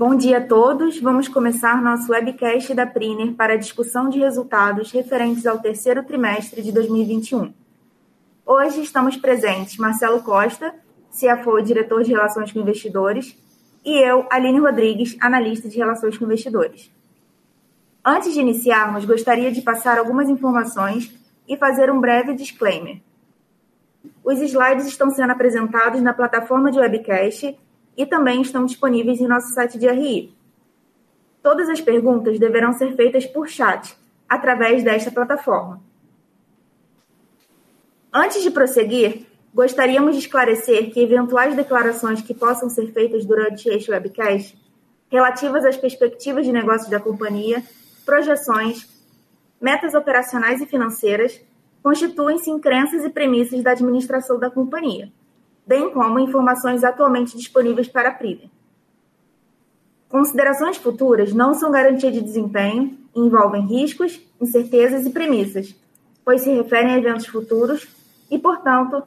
Bom dia a todos. Vamos começar nosso webcast da Priner para a discussão de resultados referentes ao terceiro trimestre de 2021. Hoje estamos presentes Marcelo Costa, CFO e diretor de Relações com Investidores, e eu, Aline Rodrigues, analista de Relações com Investidores. Antes de iniciarmos, gostaria de passar algumas informações e fazer um breve disclaimer. Os slides estão sendo apresentados na plataforma de webcast e também estão disponíveis em nosso site de RI. Todas as perguntas deverão ser feitas por chat, através desta plataforma. Antes de prosseguir, gostaríamos de esclarecer que eventuais declarações que possam ser feitas durante este webcast, relativas às perspectivas de negócios da companhia, projeções, metas operacionais e financeiras, constituem-se em crenças e premissas da administração da companhia bem como informações atualmente disponíveis para a Prida. Considerações futuras não são garantia de desempenho e envolvem riscos, incertezas e premissas, pois se referem a eventos futuros e, portanto,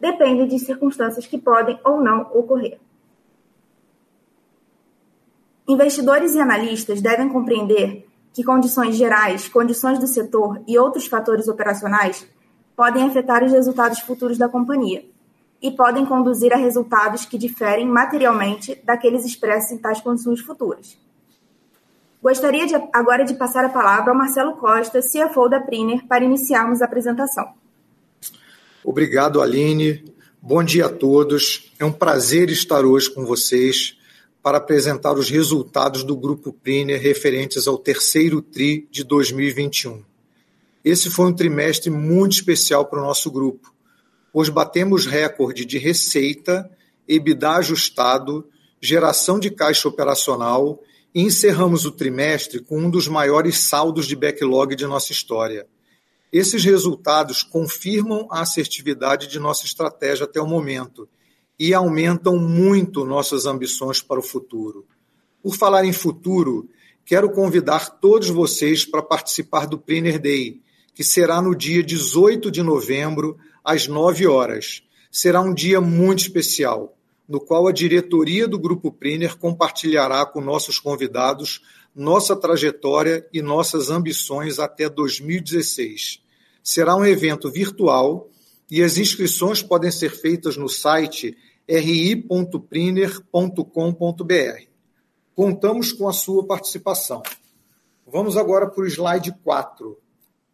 dependem de circunstâncias que podem ou não ocorrer. Investidores e analistas devem compreender que condições gerais, condições do setor e outros fatores operacionais podem afetar os resultados futuros da companhia e podem conduzir a resultados que diferem materialmente daqueles expressos em tais condições futuras. Gostaria de, agora de passar a palavra ao Marcelo Costa, CFO da Priner, para iniciarmos a apresentação. Obrigado, Aline. Bom dia a todos. É um prazer estar hoje com vocês para apresentar os resultados do Grupo Priner referentes ao terceiro TRI de 2021. Esse foi um trimestre muito especial para o nosso grupo pois batemos recorde de receita, EBITDA ajustado, geração de caixa operacional e encerramos o trimestre com um dos maiores saldos de backlog de nossa história. Esses resultados confirmam a assertividade de nossa estratégia até o momento e aumentam muito nossas ambições para o futuro. Por falar em futuro, quero convidar todos vocês para participar do Priner Day, que será no dia 18 de novembro, às 9 horas. Será um dia muito especial, no qual a diretoria do Grupo Priner compartilhará com nossos convidados nossa trajetória e nossas ambições até 2016. Será um evento virtual e as inscrições podem ser feitas no site ri.priner.com.br. Contamos com a sua participação. Vamos agora para o slide 4,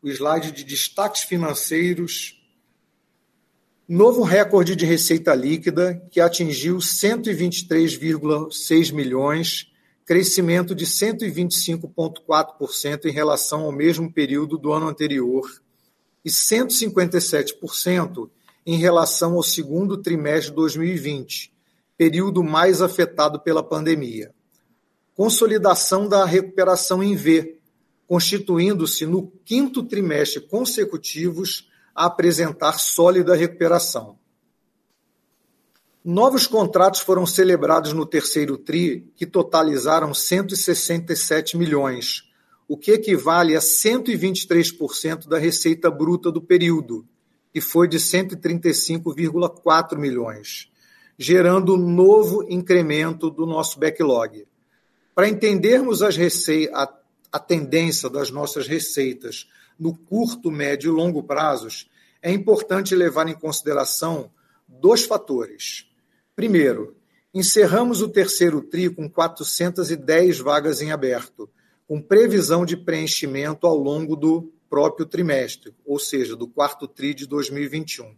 o slide de destaques financeiros Novo recorde de receita líquida, que atingiu 123,6 milhões, crescimento de 125,4% em relação ao mesmo período do ano anterior e 157% em relação ao segundo trimestre de 2020, período mais afetado pela pandemia. Consolidação da recuperação em V, constituindo-se no quinto trimestre consecutivos a apresentar sólida recuperação. Novos contratos foram celebrados no terceiro TRI, que totalizaram 167 milhões, o que equivale a 123% da receita bruta do período, que foi de 135,4 milhões, gerando um novo incremento do nosso backlog. Para entendermos as a, a tendência das nossas receitas no curto, médio e longo prazos, é importante levar em consideração dois fatores. Primeiro, encerramos o terceiro TRI com 410 vagas em aberto, com previsão de preenchimento ao longo do próprio trimestre, ou seja, do quarto TRI de 2021.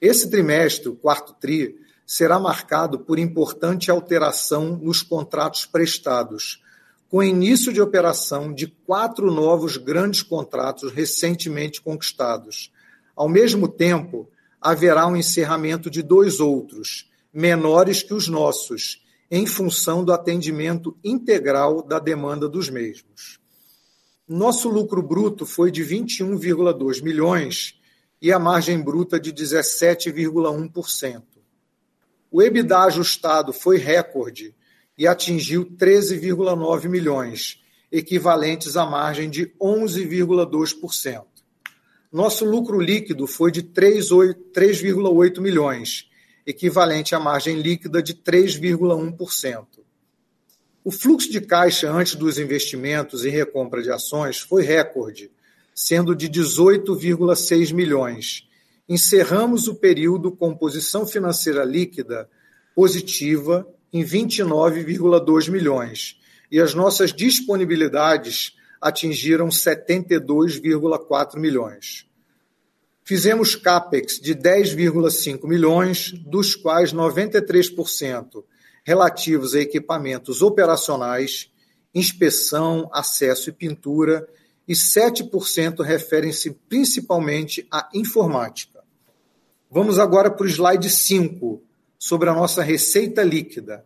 Esse trimestre, o quarto TRI, será marcado por importante alteração nos contratos prestados, com início de operação de quatro novos grandes contratos recentemente conquistados. Ao mesmo tempo, haverá um encerramento de dois outros, menores que os nossos, em função do atendimento integral da demanda dos mesmos. Nosso lucro bruto foi de 21,2 milhões e a margem bruta de 17,1%. O EBITDA ajustado foi recorde e atingiu 13,9 milhões, equivalentes à margem de 11,2%. Nosso lucro líquido foi de 3,8 milhões, equivalente à margem líquida de 3,1%. O fluxo de caixa antes dos investimentos e recompra de ações foi recorde, sendo de 18,6 milhões. Encerramos o período com posição financeira líquida positiva em 29,2 milhões e as nossas disponibilidades atingiram 72,4 milhões. Fizemos CAPEX de 10,5 milhões, dos quais 93% relativos a equipamentos operacionais, inspeção, acesso e pintura, e 7% referem-se principalmente à informática. Vamos agora para o slide 5, sobre a nossa receita líquida.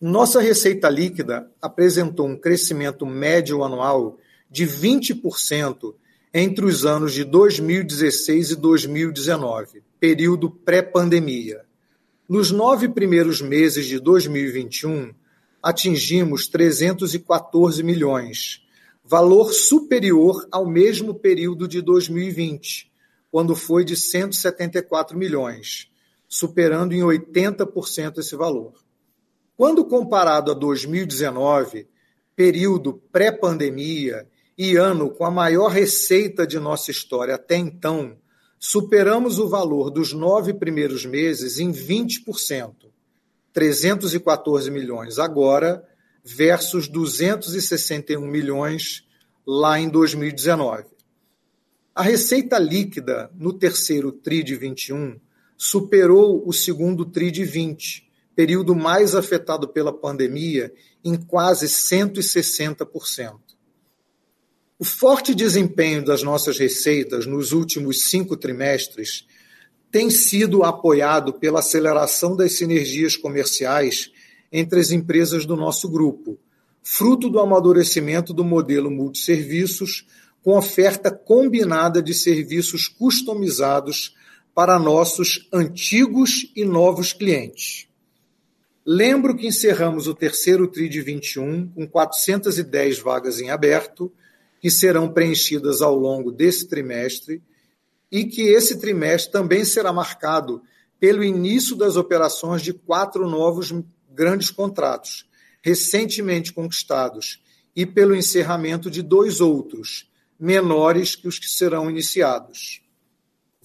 Nossa receita líquida apresentou um crescimento médio anual de 20% entre os anos de 2016 e 2019, período pré-pandemia. Nos nove primeiros meses de 2021, atingimos 314 milhões, valor superior ao mesmo período de 2020, quando foi de 174 milhões, superando em 80% esse valor. Quando comparado a 2019, período pré-pandemia, e ano com a maior receita de nossa história até então, superamos o valor dos nove primeiros meses em 20%, 314 milhões agora versus 261 milhões lá em 2019. A receita líquida no terceiro TRI de 21 superou o segundo TRI de 20, período mais afetado pela pandemia, em quase 160%. O forte desempenho das nossas receitas nos últimos cinco trimestres tem sido apoiado pela aceleração das sinergias comerciais entre as empresas do nosso grupo, fruto do amadurecimento do modelo multisserviços, com oferta combinada de serviços customizados para nossos antigos e novos clientes. Lembro que encerramos o terceiro TRI de 21 com 410 vagas em aberto que serão preenchidas ao longo desse trimestre e que esse trimestre também será marcado pelo início das operações de quatro novos grandes contratos, recentemente conquistados, e pelo encerramento de dois outros, menores que os que serão iniciados.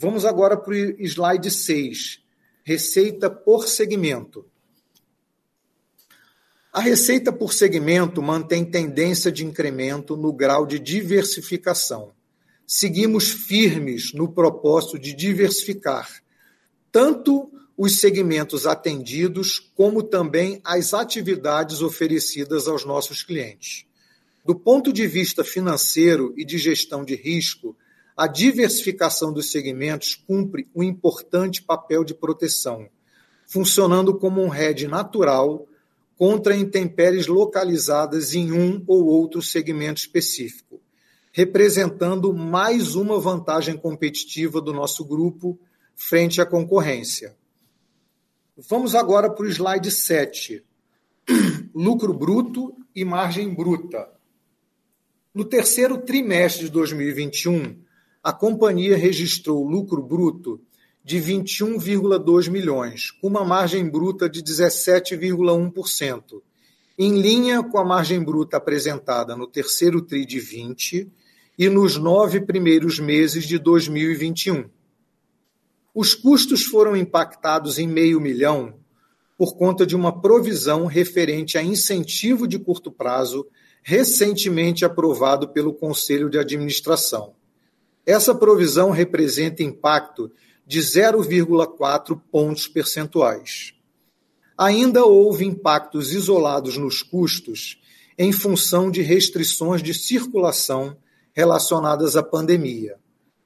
Vamos agora para o slide 6, receita por segmento. A receita por segmento mantém tendência de incremento no grau de diversificação. Seguimos firmes no propósito de diversificar tanto os segmentos atendidos, como também as atividades oferecidas aos nossos clientes. Do ponto de vista financeiro e de gestão de risco, a diversificação dos segmentos cumpre um importante papel de proteção, funcionando como um hedge natural contra intempéries localizadas em um ou outro segmento específico, representando mais uma vantagem competitiva do nosso grupo frente à concorrência. Vamos agora para o slide 7. Lucro bruto e margem bruta. No terceiro trimestre de 2021, a companhia registrou lucro bruto de 21,2 milhões, com uma margem bruta de 17,1%, em linha com a margem bruta apresentada no terceiro TRI de 20 e nos nove primeiros meses de 2021. Os custos foram impactados em meio milhão por conta de uma provisão referente a incentivo de curto prazo recentemente aprovado pelo Conselho de Administração. Essa provisão representa impacto de 0,4 pontos percentuais. Ainda houve impactos isolados nos custos em função de restrições de circulação relacionadas à pandemia.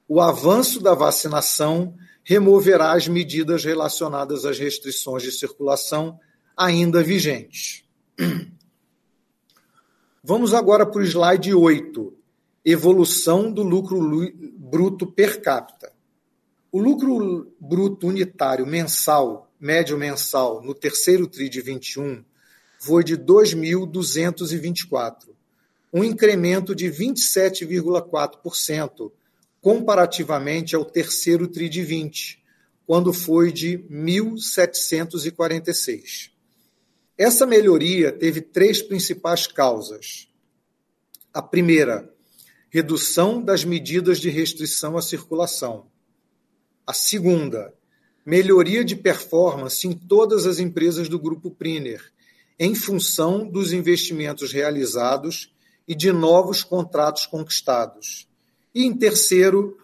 O avanço da vacinação removerá as medidas relacionadas às restrições de circulação ainda vigentes. Vamos agora para o slide 8, evolução do lucro bruto per capita. O lucro bruto unitário mensal, médio mensal, no terceiro TRI de 21, foi de 2.224, um incremento de 27,4% comparativamente ao terceiro TRI de 20, quando foi de 1.746. Essa melhoria teve três principais causas. A primeira, redução das medidas de restrição à circulação. A segunda, melhoria de performance em todas as empresas do Grupo Priner, em função dos investimentos realizados e de novos contratos conquistados. E, em terceiro,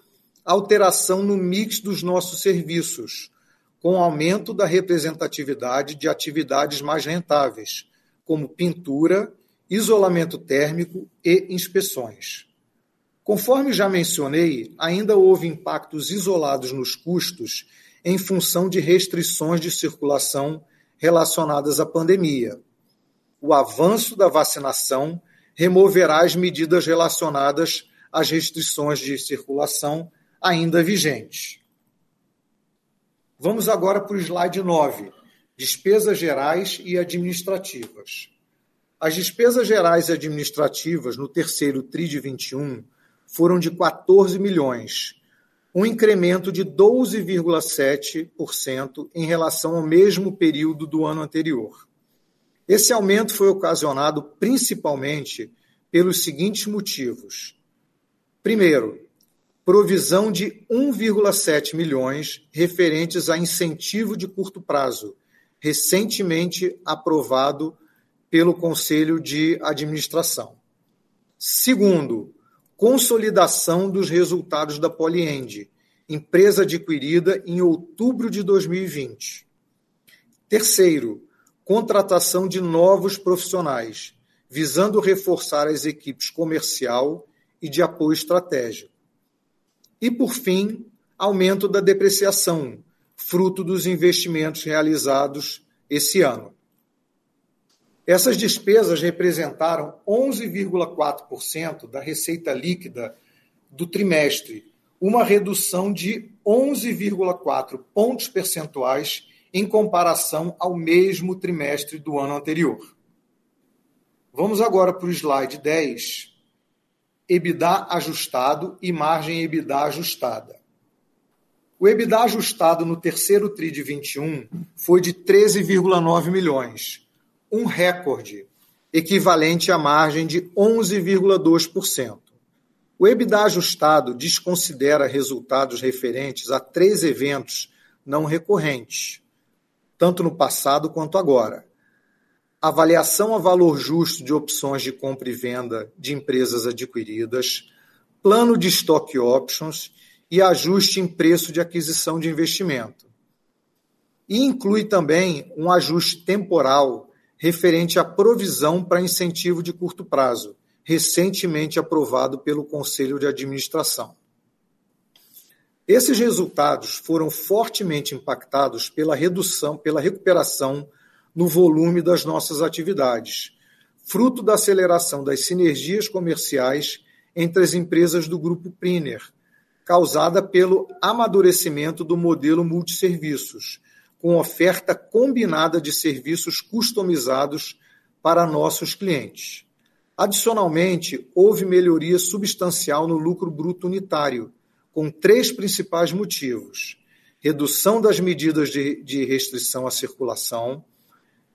alteração no mix dos nossos serviços, com aumento da representatividade de atividades mais rentáveis, como pintura, isolamento térmico e inspeções. Conforme já mencionei, ainda houve impactos isolados nos custos em função de restrições de circulação relacionadas à pandemia. O avanço da vacinação removerá as medidas relacionadas às restrições de circulação ainda vigentes. Vamos agora para o slide 9, despesas gerais e administrativas. As despesas gerais e administrativas no terceiro TRI de 21 foram de 14 milhões, um incremento de 12,7% em relação ao mesmo período do ano anterior. Esse aumento foi ocasionado principalmente pelos seguintes motivos. Primeiro, provisão de 1,7 milhões referentes a incentivo de curto prazo, recentemente aprovado pelo Conselho de Administração. Segundo, consolidação dos resultados da Poliend, empresa adquirida em outubro de 2020. Terceiro, contratação de novos profissionais, visando reforçar as equipes comercial e de apoio estratégico. E, por fim, aumento da depreciação, fruto dos investimentos realizados esse ano. Essas despesas representaram 11,4% da receita líquida do trimestre, uma redução de 11,4 pontos percentuais em comparação ao mesmo trimestre do ano anterior. Vamos agora para o slide 10. EBITDA ajustado e margem EBITDA ajustada. O EBITDA ajustado no terceiro TRI de 21 foi de 13,9 milhões, um recorde, equivalente à margem de 11,2%. O EBITDA ajustado desconsidera resultados referentes a três eventos não recorrentes, tanto no passado quanto agora. Avaliação a valor justo de opções de compra e venda de empresas adquiridas, plano de stock options e ajuste em preço de aquisição de investimento. E inclui também um ajuste temporal referente à provisão para incentivo de curto prazo, recentemente aprovado pelo Conselho de Administração. Esses resultados foram fortemente impactados pela redução, pela recuperação no volume das nossas atividades, fruto da aceleração das sinergias comerciais entre as empresas do grupo Priner, causada pelo amadurecimento do modelo multisserviços, com oferta combinada de serviços customizados para nossos clientes. Adicionalmente, houve melhoria substancial no lucro bruto unitário, com três principais motivos: redução das medidas de, de restrição à circulação,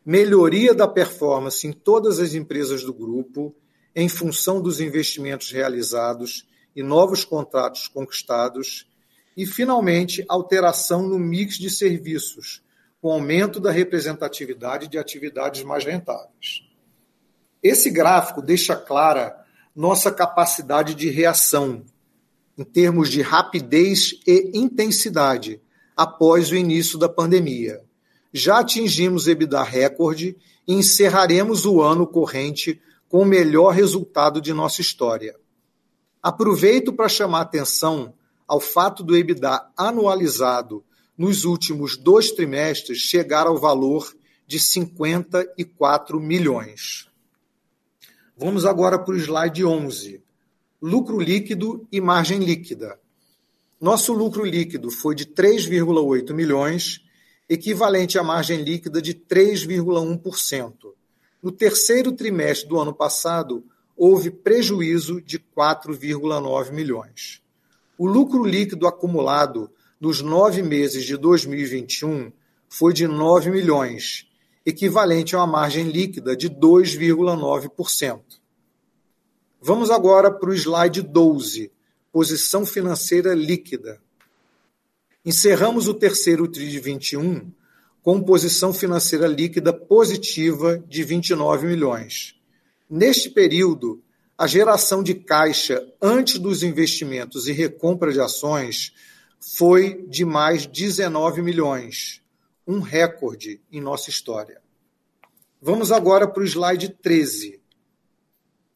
melhoria da performance em todas as empresas do grupo, em função dos investimentos realizados e novos contratos conquistados, e, finalmente, alteração no mix de serviços, com aumento da representatividade de atividades mais rentáveis. Esse gráfico deixa clara nossa capacidade de reação, em termos de rapidez e intensidade, após o início da pandemia. Já atingimos EBITDA recorde e encerraremos o ano corrente com o melhor resultado de nossa história. Aproveito para chamar atenção ao fato do EBITDA anualizado nos últimos dois trimestres chegar ao valor de 54 milhões. Vamos agora para o slide 11. Lucro líquido e margem líquida. Nosso lucro líquido foi de 3,8 milhões, equivalente à margem líquida de 3,1%. No terceiro trimestre do ano passado, houve prejuízo de 4,9 milhões. O lucro líquido acumulado nos nove meses de 2021 foi de 9 milhões, equivalente a uma margem líquida de 2,9%. Vamos agora para o slide 12, posição financeira líquida. Encerramos o terceiro TRI de 21 com posição financeira líquida positiva de 29 milhões. Neste período, a geração de caixa antes dos investimentos e recompra de ações foi de mais 19 milhões, um recorde em nossa história. Vamos agora para o slide 13,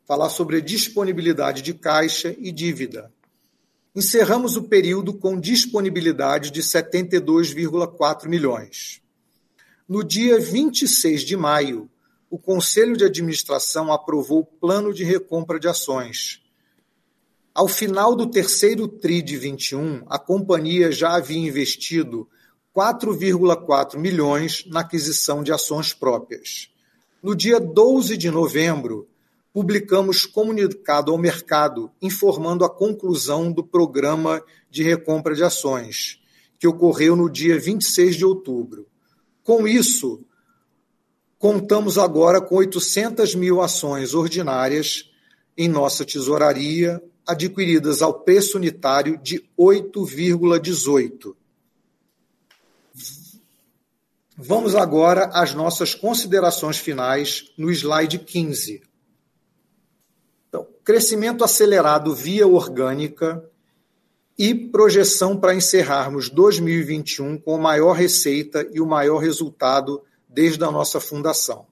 falar sobre a disponibilidade de caixa e dívida. Encerramos o período com disponibilidade de 72,4 milhões. No dia 26 de maio, o Conselho de Administração aprovou o plano de recompra de ações. Ao final do terceiro TRI de 21, a companhia já havia investido 4,4 milhões na aquisição de ações próprias. No dia 12 de novembro, publicamos comunicado ao mercado informando a conclusão do programa de recompra de ações, que ocorreu no dia 26 de outubro. Com isso, contamos agora com 800 mil ações ordinárias em nossa tesouraria, adquiridas ao preço unitário de 8,18. Vamos agora às nossas considerações finais no slide 15. Então, crescimento acelerado via orgânica e projeção para encerrarmos 2021 com a maior receita e o maior resultado desde a nossa fundação.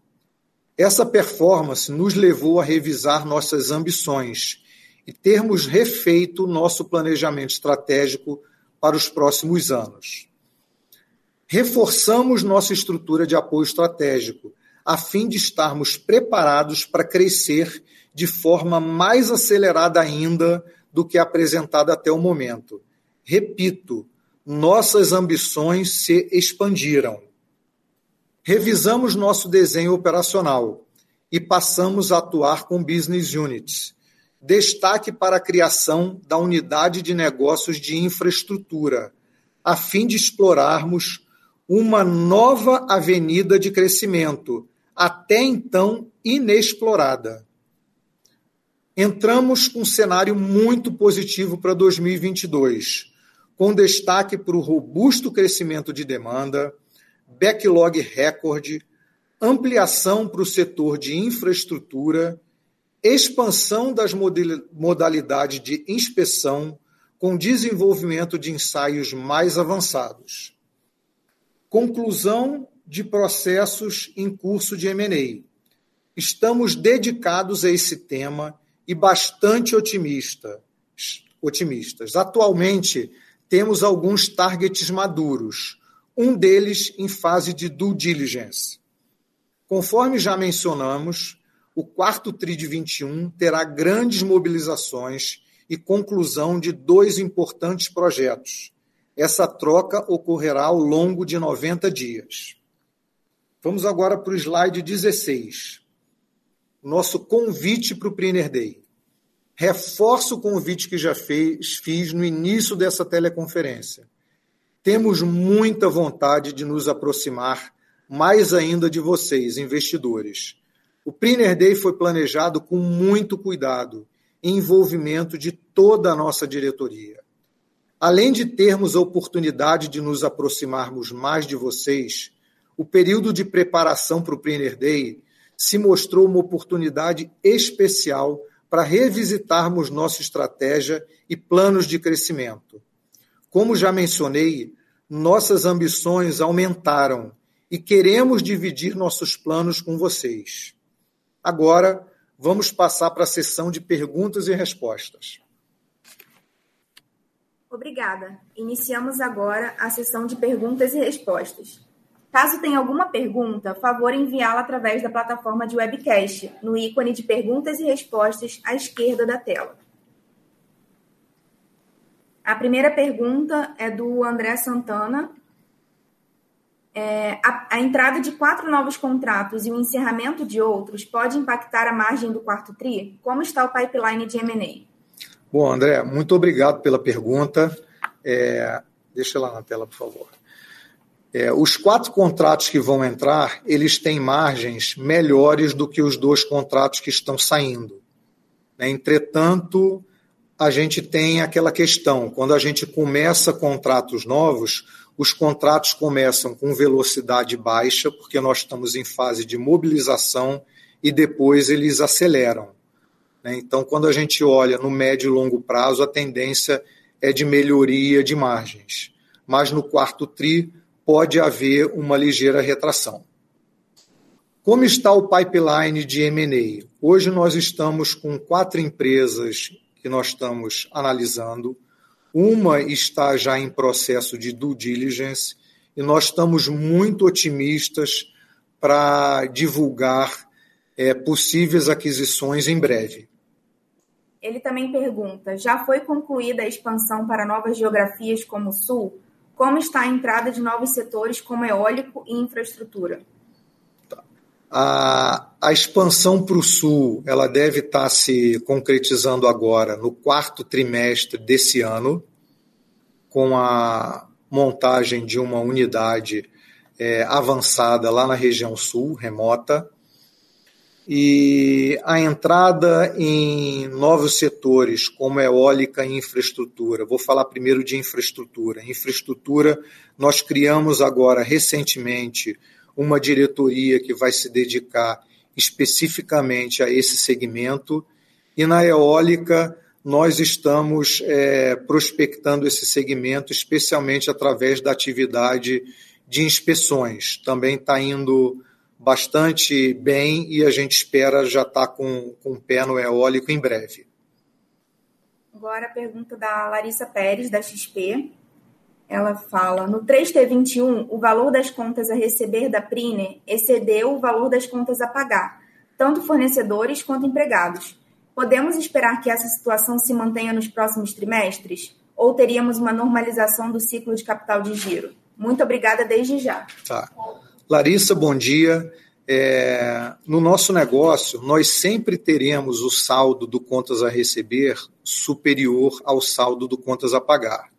Essa performance nos levou a revisar nossas ambições e termos refeito nosso planejamento estratégico para os próximos anos. Reforçamos nossa estrutura de apoio estratégico, a fim de estarmos preparados para crescer de forma mais acelerada ainda do que apresentada até o momento. Repito, nossas ambições se expandiram. Revisamos nosso desenho operacional e passamos a atuar com business units. Destaque para a criação da unidade de negócios de infraestrutura, a fim de explorarmos uma nova avenida de crescimento, até então inexplorada. Entramos com um cenário muito positivo para 2022, com destaque para o robusto crescimento de demanda, backlog recorde, ampliação para o setor de infraestrutura, expansão das modalidades de inspeção, com desenvolvimento de ensaios mais avançados. Conclusão de processos em curso de M&A. Estamos dedicados a esse tema e bastante otimista, otimistas. Atualmente, temos alguns targets maduros, um deles em fase de due diligence. Conforme já mencionamos, o quarto TRI de 21 terá grandes mobilizações e conclusão de dois importantes projetos. Essa troca ocorrerá ao longo de 90 dias. Vamos agora para o slide 16 nosso convite para o Priner Day. Reforço o convite que já fez, fiz no início dessa teleconferência. Temos muita vontade de nos aproximar mais ainda de vocês, investidores. O Priner Day foi planejado com muito cuidado e envolvimento de toda a nossa diretoria. Além de termos a oportunidade de nos aproximarmos mais de vocês, o período de preparação para o Priner Day se mostrou uma oportunidade especial para revisitarmos nossa estratégia e planos de crescimento. Como já mencionei, nossas ambições aumentaram e queremos dividir nossos planos com vocês. Agora, vamos passar para a sessão de perguntas e respostas. Obrigada. Iniciamos agora a sessão de perguntas e respostas. Caso tenha alguma pergunta, favor enviá-la através da plataforma de webcast, no ícone de perguntas e respostas à esquerda da tela. A primeira pergunta é do André Santana. É, a, a, entrada de quatro novos contratos e o encerramento de outros pode impactar a margem do quarto TRI? Como está o pipeline de M&A? Bom, André, muito obrigado pela pergunta. É, deixa lá na tela, por favor. É, os quatro contratos que vão entrar, eles têm margens melhores do que os dois contratos que estão saindo. Né? Entretanto, a gente tem aquela questão: quando a gente começa contratos novos, os contratos começam com velocidade baixa, porque nós estamos em fase de mobilização e depois eles aceleram. Né? Então, quando a gente olha no médio e longo prazo, a tendência é de melhoria de margens. Mas no quarto TRI pode haver uma ligeira retração. Como está o pipeline de M&A? Hoje nós estamos com quatro empresas que nós estamos analisando. Uma está já em processo de due diligence e nós estamos muito otimistas para divulgar é, possíveis aquisições em breve. Ele também pergunta: já foi concluída a expansão para novas geografias como o Sul? Como está a entrada de novos setores como eólico e infraestrutura? A, a expansão para o Sul ela deve estar tá se concretizando agora no quarto trimestre desse ano, com a montagem de uma unidade é, avançada lá na região sul, remota e a entrada em novos setores, como eólica e infraestrutura. Vou falar primeiro de infraestrutura. Infraestrutura, nós criamos agora, recentemente, uma diretoria que vai se dedicar especificamente a esse segmento, e na eólica, nós estamos é, prospectando esse segmento, especialmente através da atividade de inspeções. Também está indo bastante bem e a gente espera já estar tá com, com o pé no eólico em breve. Agora a pergunta da Larissa Pérez, da XP. Ela fala: no 3T21, o valor das contas a receber da Prine excedeu o valor das contas a pagar, tanto fornecedores quanto empregados. Podemos esperar que essa situação se mantenha nos próximos trimestres? Ou teríamos uma normalização do ciclo de capital de giro? Muito obrigada desde já. Tá. Larissa, bom dia. É, no nosso negócio, nós sempre teremos o saldo do contas a receber superior ao saldo do contas a pagar.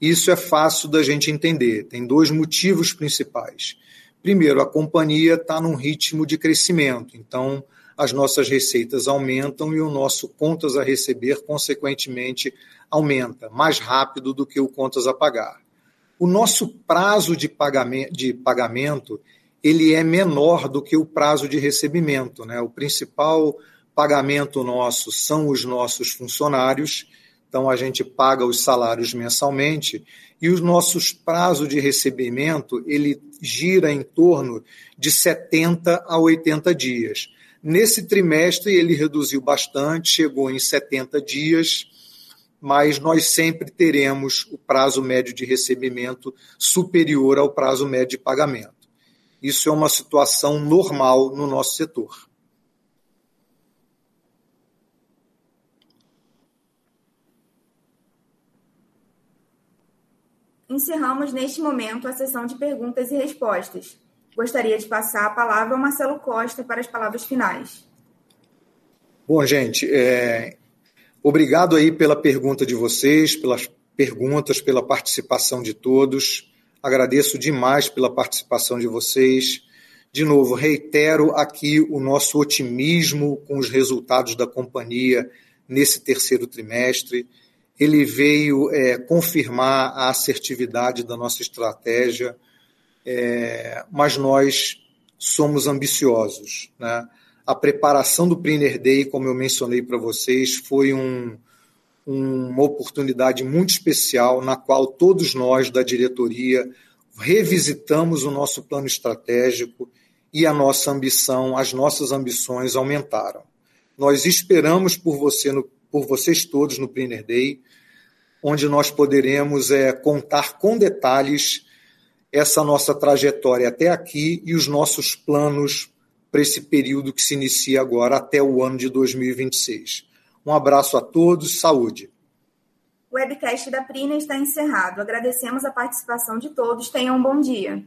Isso é fácil da gente entender. Tem dois motivos principais. Primeiro, a companhia está num ritmo de crescimento, então as nossas receitas aumentam e o nosso contas a receber, consequentemente, aumenta mais rápido do que o contas a pagar. O nosso prazo de pagamento, de pagamento ele é menor do que o prazo de recebimento. Né? O principal pagamento nosso são os nossos funcionários, então a gente paga os salários mensalmente e os nossos prazos de recebimento ele gira em torno de 70 a 80 dias. Nesse trimestre ele reduziu bastante, chegou em 70 dias, mas nós sempre teremos o prazo médio de recebimento superior ao prazo médio de pagamento. Isso é uma situação normal no nosso setor. Encerramos neste momento a sessão de perguntas e respostas. Gostaria de passar a palavra ao Marcelo Costa para as palavras finais. Bom, gente, é... obrigado aí pela pergunta de vocês, pelas perguntas, pela participação de todos. Agradeço demais pela participação de vocês. De novo, reitero aqui o nosso otimismo com os resultados da companhia nesse terceiro trimestre. Ele veio é, confirmar a assertividade da nossa estratégia, é, mas nós somos ambiciosos. Né? A preparação do Priner Day, como eu mencionei para vocês, foi um, uma oportunidade muito especial na qual todos nós da diretoria revisitamos o nosso plano estratégico e a nossa ambição, as nossas ambições aumentaram. Nós esperamos por você, no, por vocês todos no Planner Day, onde nós poderemos é, contar com detalhes essa nossa trajetória até aqui e os nossos planos para esse período que se inicia agora até o ano de 2026. Um abraço a todos, saúde. O webcast da Prina está encerrado. Agradecemos a participação de todos. Tenham um bom dia.